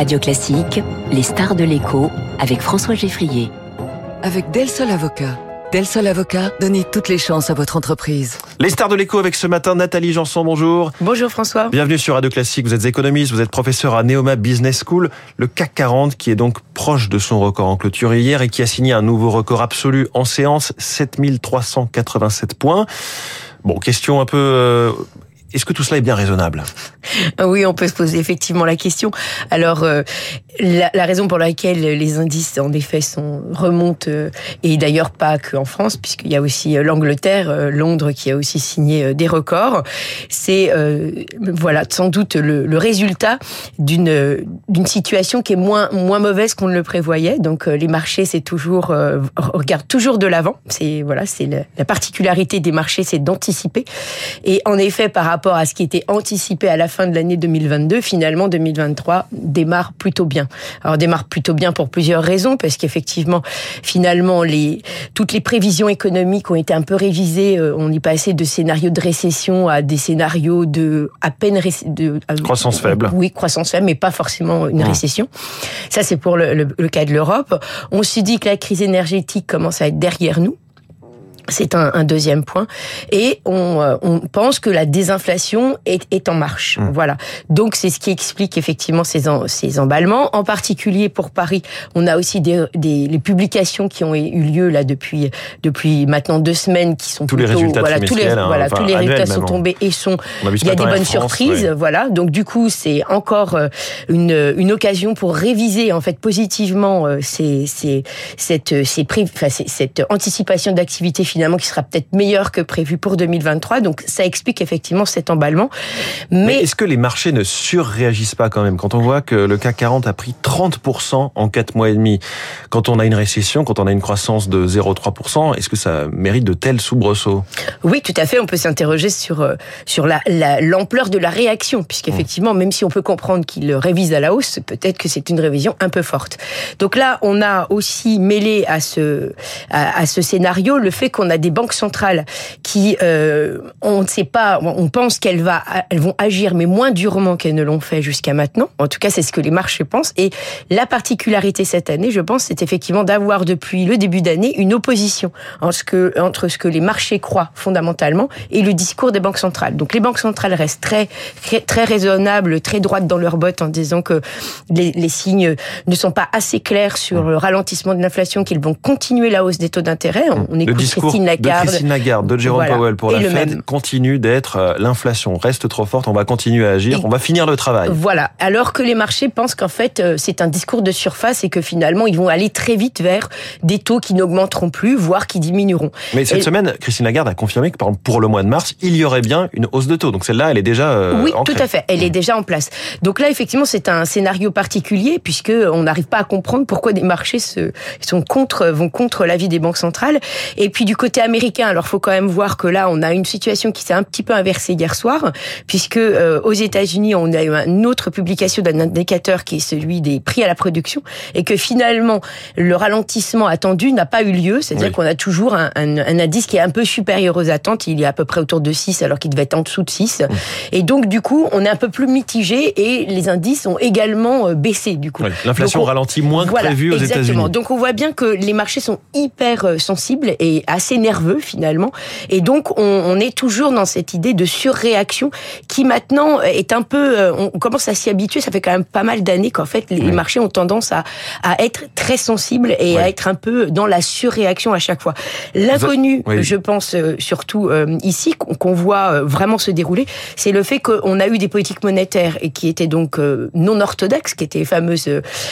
Radio Classique, les stars de l'écho avec François Geffrier. Avec Del Sol Avocat. Del Sol Avocat, donnez toutes les chances à votre entreprise. Les stars de l'écho avec ce matin Nathalie Janson, bonjour. Bonjour François. Bienvenue sur Radio Classique, vous êtes économiste, vous êtes professeur à Neoma Business School, le CAC 40 qui est donc proche de son record en clôture hier et qui a signé un nouveau record absolu en séance, 7387 points. Bon, question un peu... Euh, est-ce que tout cela est bien raisonnable? Oui, on peut se poser effectivement la question. Alors, euh, la, raison pour laquelle les indices, en effet, sont, remontent, euh, et d'ailleurs pas qu'en France, puisqu'il y a aussi euh, l'Angleterre, Londres, qui a aussi signé des records, c'est voilà sans doute le, le résultat d'une d'une situation qui est moins moins mauvaise qu'on ne le prévoyait. Donc, les marchés, c'est toujours regardent toujours de l'avant. C'est voilà, c'est la particularité des marchés, c'est d'anticiper. Et en effet, par rapport à ce qui était anticipé à la fin de l'année 2022, finalement 2023 démarre plutôt bien. Alors démarre plutôt bien pour plusieurs raisons, parce qu'effectivement, finalement, les, toutes les prévisions économiques ont été un peu révisées. Euh, on y passait de scénarios de récession à des scénarios de à peine de euh, croissance faible. Oui, croissance faible, mais pas forcément une récession. Ça, c'est pour le, le cas de l'Europe. On se dit que la crise énergétique commence à être derrière nous. C'est un, un, deuxième point. Et on, euh, on, pense que la désinflation est, est en marche. Mmh. Voilà. Donc c'est ce qui explique effectivement ces, en, ces emballements. En particulier pour Paris, on a aussi des, des les publications qui ont eu lieu là depuis depuis maintenant deux semaines, qui sont tous les résultats voilà tous les hein, voilà enfin, tous les résultats sont tombés et sont il y a des bonnes France, surprises. Voilà. Donc du coup c'est encore euh, une une occasion pour réviser en fait positivement euh, ces ces cette ces enfin, cette anticipation d'activité finalement finalement qui sera peut-être meilleur que prévu pour 2023. Donc ça explique effectivement cet emballement. Mais, Mais est-ce que les marchés ne surréagissent pas quand même? Quand on voit que le CAC 40 a pris 30% en 4 mois et demi Quand on a une récession, quand on a une croissance de 0,3%, est-ce que ça mérite de tels soubresauts? Oui, tout à fait. On peut s'interroger sur euh, sur la l'ampleur de la réaction, puisqu'effectivement, même si on peut comprendre qu'il révise à la hausse, peut-être que c'est une révision un peu forte. Donc là, on a aussi mêlé à ce à, à ce scénario le fait qu'on a des banques centrales qui, euh, on ne sait pas, on pense qu'elles va, elles vont agir, mais moins durement qu'elles ne l'ont fait jusqu'à maintenant. En tout cas, c'est ce que les marchés pensent. Et la particularité cette année, je pense, c'est effectivement d'avoir depuis le début d'année une opposition entre ce que, entre ce que les marchés croient fondamentalement et le discours des banques centrales. Donc les banques centrales restent très, très raisonnables, très droites dans leurs bottes en disant que les, les signes ne sont pas assez clairs sur le ralentissement de l'inflation, qu'ils vont continuer la hausse des taux d'intérêt. On, on écoute Christine Lagarde. De Christine Lagarde, de Jérôme voilà. Powell pour et la Fed continue d'être euh, l'inflation reste trop forte, on va continuer à agir, et on va finir le travail. Voilà, alors que les marchés pensent qu'en fait euh, c'est un discours de surface et que finalement ils vont aller très vite vers des taux qui n'augmenteront plus, voire qui diminueront. Mais cette et... semaine, Christine Lagarde a confirmé que pour le mois de mars, il y aurait bien une hausse de taux. Donc celle-là, elle est déjà euh, Oui, ancrée. tout à fait, elle est déjà en place. Donc là effectivement, c'est un scénario particulier puisque on n'arrive pas à comprendre pourquoi des marchés se sont contre vont contre l'avis des banques centrales et puis du côté américain, alors faut quand même voir que là, on a une situation qui s'est un petit peu inversée hier soir, puisque euh, aux États-Unis, on a eu une autre publication d'un indicateur qui est celui des prix à la production, et que finalement, le ralentissement attendu n'a pas eu lieu. C'est-à-dire oui. qu'on a toujours un, un, un, indice qui est un peu supérieur aux attentes. Il est à peu près autour de 6, alors qu'il devait être en dessous de 6. Oui. Et donc, du coup, on est un peu plus mitigé, et les indices ont également euh, baissé, du coup. Oui, L'inflation ralentit moins que voilà, prévu aux États-Unis. Donc, on voit bien que les marchés sont hyper euh, sensibles et assez nerveux, finalement. Et donc, on, on, est toujours dans cette idée de surréaction qui maintenant est un peu, euh, on commence à s'y habituer. Ça fait quand même pas mal d'années qu'en fait, les oui. marchés ont tendance à, à être très sensibles et oui. à être un peu dans la surréaction à chaque fois. L'inconnu, oui. je pense euh, surtout euh, ici, qu'on voit vraiment se dérouler, c'est le fait qu'on a eu des politiques monétaires et qui étaient donc non orthodoxes, qui étaient les fameuses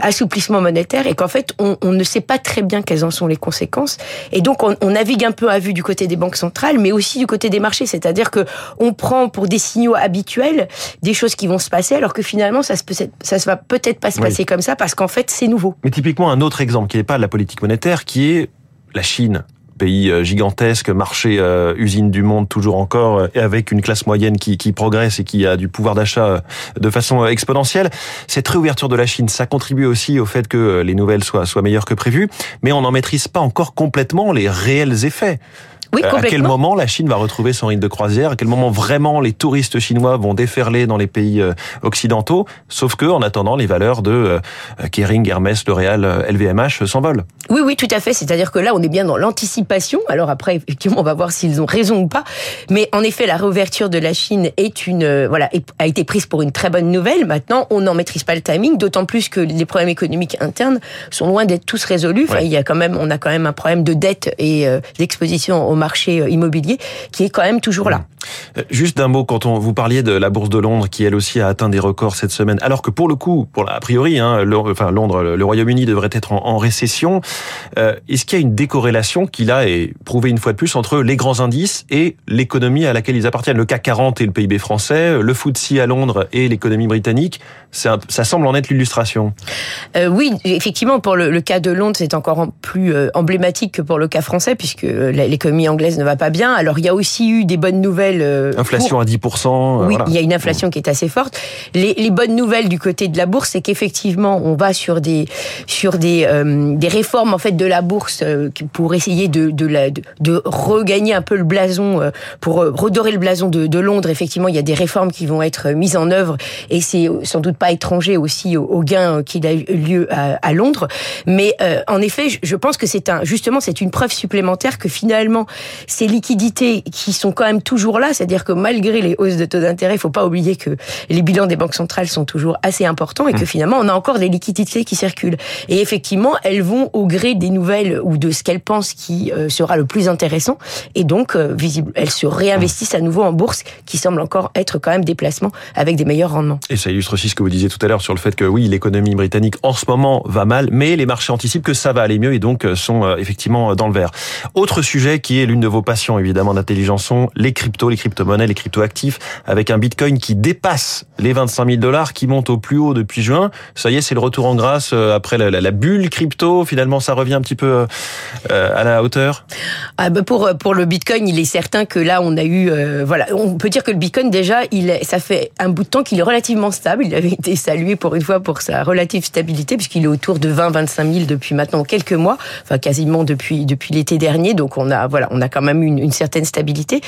assouplissements monétaires, et qu'en fait, on, on, ne sait pas très bien quelles en sont les conséquences. Et donc, on, on navigue un peu à vue du côté des banques centrales, mais aussi du côté des marchés. C'est-à-dire que on prend pour des signaux habituels des choses qui vont se passer, alors que finalement, ça se peut, ça se va peut-être pas se passer oui. comme ça parce qu'en fait, c'est nouveau. Mais typiquement, un autre exemple qui n'est pas de la politique monétaire, qui est la Chine pays euh, gigantesque, marché euh, usine du monde toujours encore, euh, et avec une classe moyenne qui, qui, progresse et qui a du pouvoir d'achat euh, de façon exponentielle. Cette réouverture de la Chine, ça contribue aussi au fait que les nouvelles soient, soient meilleures que prévu, mais on n'en maîtrise pas encore complètement les réels effets. Oui, à quel complètement. moment la Chine va retrouver son rythme de croisière? À quel moment vraiment les touristes chinois vont déferler dans les pays euh, occidentaux? Sauf que, en attendant, les valeurs de euh, Kering, Hermès, L'Oréal, euh, LVMH s'envolent. Oui, oui, tout à fait. C'est-à-dire que là, on est bien dans l'anticipation. Alors après, effectivement, on va voir s'ils ont raison ou pas. Mais en effet, la réouverture de la Chine est une, euh, voilà, a été prise pour une très bonne nouvelle. Maintenant, on n'en maîtrise pas le timing, d'autant plus que les problèmes économiques internes sont loin d'être tous résolus. Enfin, Ouais. il y a quand même, on a quand même un problème de dette et euh, d'exposition au marché euh, immobilier qui est quand même toujours là. Euh, Juste d'un mot, quand on vous parliez de la bourse de Londres, qui elle aussi a atteint des records cette semaine, alors que pour le coup, pour a priori, hein, le- enfin Londres, le, Royaume-Uni devrait être en, récession. euh, Est-ce qu'il y a une décorrélation qui là est prouvée une fois de plus entre les grands indices et l'économie à laquelle ils appartiennent? Le CAC 40 et le PIB français, le FTSE à Londres et l'économie britannique, ça, semble en être l'illustration. Euh, oui, effectivement, pour le, cas de Londres, c'est encore en- plus emblématique que pour le cas français, puisque l'économie anglaise ne va pas bien. Alors, il y a aussi eu des bonnes nouvelles. Euh, Inflation pour- à 10%. euh, Oui, voilà. il y a une inflation qui est assez forte. Les, les bonnes nouvelles du côté de la bourse, c'est qu'effectivement, on va sur des sur des euh, des réformes en fait de la bourse pour essayer de de, la, de de regagner un peu le blason, pour redorer le blason de, de Londres. Effectivement, il y a des réformes qui vont être mises en œuvre et c'est sans doute pas étranger aussi au, au gain qu'il a eu lieu à, à Londres. Mais euh, en effet, je, je pense que c'est un justement c'est une preuve supplémentaire que finalement ces liquidités qui sont quand même toujours là, c'est-à-dire que malgré les hausses de taux d'intérêt, il faut pas oublier que les bilans des banques centrales sont toujours assez importants et que finalement on a encore des liquidités qui circulent. Et effectivement, elles vont au gré des nouvelles ou de ce qu'elles pensent qui euh, sera le plus intéressant. Et donc, euh, visible, elles se réinvestissent à nouveau en bourse, qui semble encore être quand même des placements avec des meilleurs rendements. Et ça illustre aussi ce que vous disiez tout à l'heure sur le fait que oui, l'économie britannique en ce moment va mal, mais les marchés anticipent que ça va aller mieux et donc euh, sont effectivement dans le vert. Autre sujet qui est l'une de vos passions évidemment d'intelligence sont les cryptos, les crypto-monnaies, les crypto-actifs, avec un bitcoin qui dépasse les 25 000 dollars, qui monte au plus haut depuis juin. Ça y est, c'est le retour en grâce euh, après la, bulle crypto. Finalement, ça revient un petit peu euh, euh, à la hauteur. Ah bah pour le Bitcoin, il est certain que là on a eu voilà, on peut dire que le Bitcoin déjà, il ça fait un bout de temps qu'il est relativement stable. Il avait été salué pour une fois pour sa relative stabilité puisqu'il est autour de 20 25 000 depuis maintenant quelques mois, enfin quasiment depuis depuis l'été dernier. Donc on a voilà, on a quand même une, une certaine stabilité.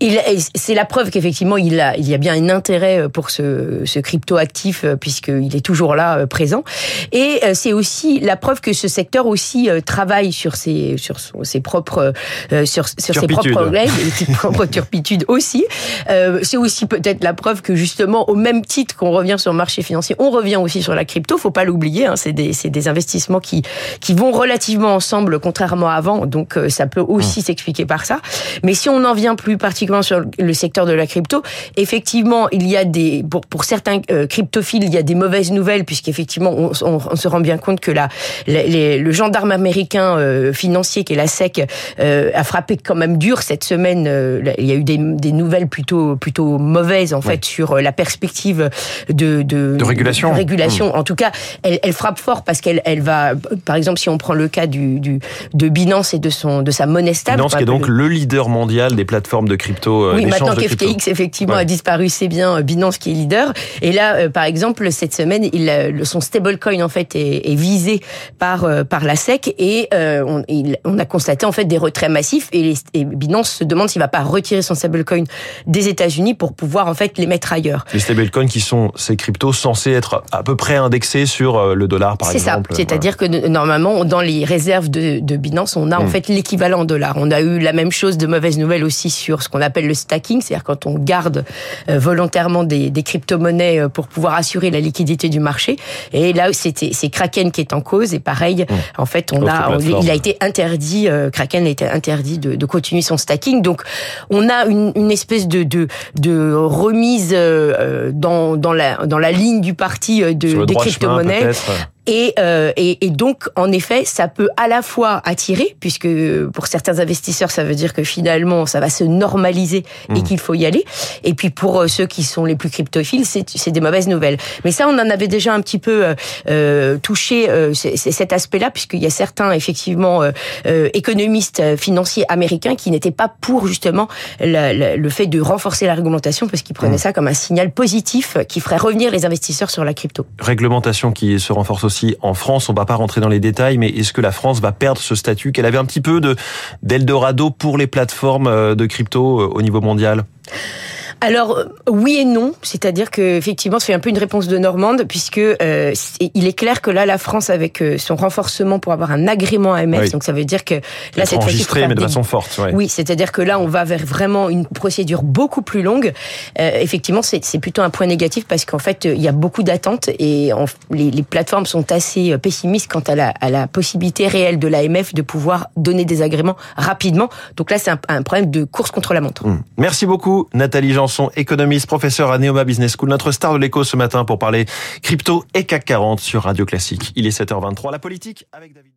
Il c'est la preuve qu'effectivement il a il y a bien un intérêt pour ce ce crypto actif euh, puisqu'il est toujours là euh, présent. Et euh, c'est aussi la preuve que ce secteur aussi euh, travaille sur ses sur son- ses propres euh, sur sur ses Turpitudes. propres et ses propres turpitudes aussi. Euh, c'est aussi peut-être la preuve que justement au même titre qu'on revient sur le marché financier, on revient aussi sur la crypto. Faut pas l'oublier. Hein, c'est des des investissements qui qui vont relativement ensemble, contrairement à avant. Donc euh, ça peut aussi s'expliquer par ça. Mais si on en vient plus particulièrement sur le secteur de la crypto, effectivement, il y a des pour, pour certains euh, cryptophiles, il y a des mauvaises nouvelles puisqu'effectivement on, on, on se rend bien compte que la, la- les- le gendarme américain euh, financier qui est la SEC euh, a frappé quand même dur cette semaine. euh, il y a eu des, des nouvelles plutôt plutôt mauvaises en fait sur la perspective de de, De régulation. de régulation. En tout cas, elle, elle frappe fort parce qu'elle elle va par exemple si on prend le cas du, du de Binance et de son de sa monnaie stable. Binance qui est donc le leader mondial des plateformes de crypto. Euh, Oui, d'échange maintenant qu'FTX effectivement Ouais. a disparu, c'est bien euh, Binance qui est leader. Et là, euh, par exemple, cette semaine, il, son stablecoin en fait est, est visé par euh, par la SEC et euh, on, il- on a constaté en fait des retraits massifs et, les- et Binance se demande s'il va pas retirer son stablecoin des États-Unis pour pouvoir en fait les mettre ailleurs. Les stablecoins qui sont ces cryptos censés être à peu près indexés sur euh, le dollar par C'est ça. exemple. C'est-à-dire que normalement, dans les réserves de, de Binance, on a en Mm. fait l'équivalent en dollars. On a eu la même chose de mauvaise nouvelle aussi sur ce qu'on appelle le stacking, c'est-à-dire quand on garde euh, volontairement des, des crypto-monnaies euh, pour pouvoir assurer la liquidité du marché. Et là, c'était c'est Kraken qui est en cause. Et pareil, en fait, on Autre a, on- il a été interdit, euh, Kraken a été interdit de, de continuer son stacking. Donc, on a une, une espèce de, de, de remise euh, dans, dans, la, dans la ligne du parti de, des crypto-monnaies. Et, euh, et, et donc, en effet, ça peut à la fois attirer, puisque pour certains investisseurs, ça veut dire que finalement, ça va se normaliser Mmh. et qu'il faut y aller. Et puis pour euh, ceux qui sont les plus cryptophiles, c'est des mauvaises nouvelles. Mais ça, on en avait déjà un petit peu euh, euh, touché euh, cet aspect-là, puisqu'il y a certains, effectivement, euh, économistes financiers américains qui n'étaient pas pour justement la- la- le fait de renforcer la réglementation, parce qu'ils prenaient Mmh. ça comme un signal positif qui ferait revenir les investisseurs sur la crypto. Réglementation qui se renforce aussi aussi en France. On va pas rentrer dans les détails, mais est-ce que la France va perdre ce statut qu'elle avait un petit peu de d'Eldorado pour les plateformes euh, de crypto au niveau mondial? Alors euh, oui et non, c'est-à-dire que effectivement c'est un peu une réponse de Normande puisque euh, il est clair que là la France avec euh, son renforcement pour avoir un agrément AMF, donc ça veut dire que là c'est enregistré mais de façon forte. Oui, c'est-à-dire que là on va vers vraiment une procédure beaucoup plus longue. Euh, effectivement c'est plutôt un point négatif parce qu'en fait il y a beaucoup d'attentes et les, les, plateformes sont assez pessimistes quant à la, à la possibilité réelle de l'AMF de pouvoir donner des agréments rapidement. Donc là c'est un, un, problème de course contre la montre. Mmh. Merci beaucoup Nathalie Jean son économiste, professeur à Neoma Business School, notre star de l'écho ce matin pour parler crypto et CAC 40 sur Radio Classique. Il est 7h23. La politique avec David.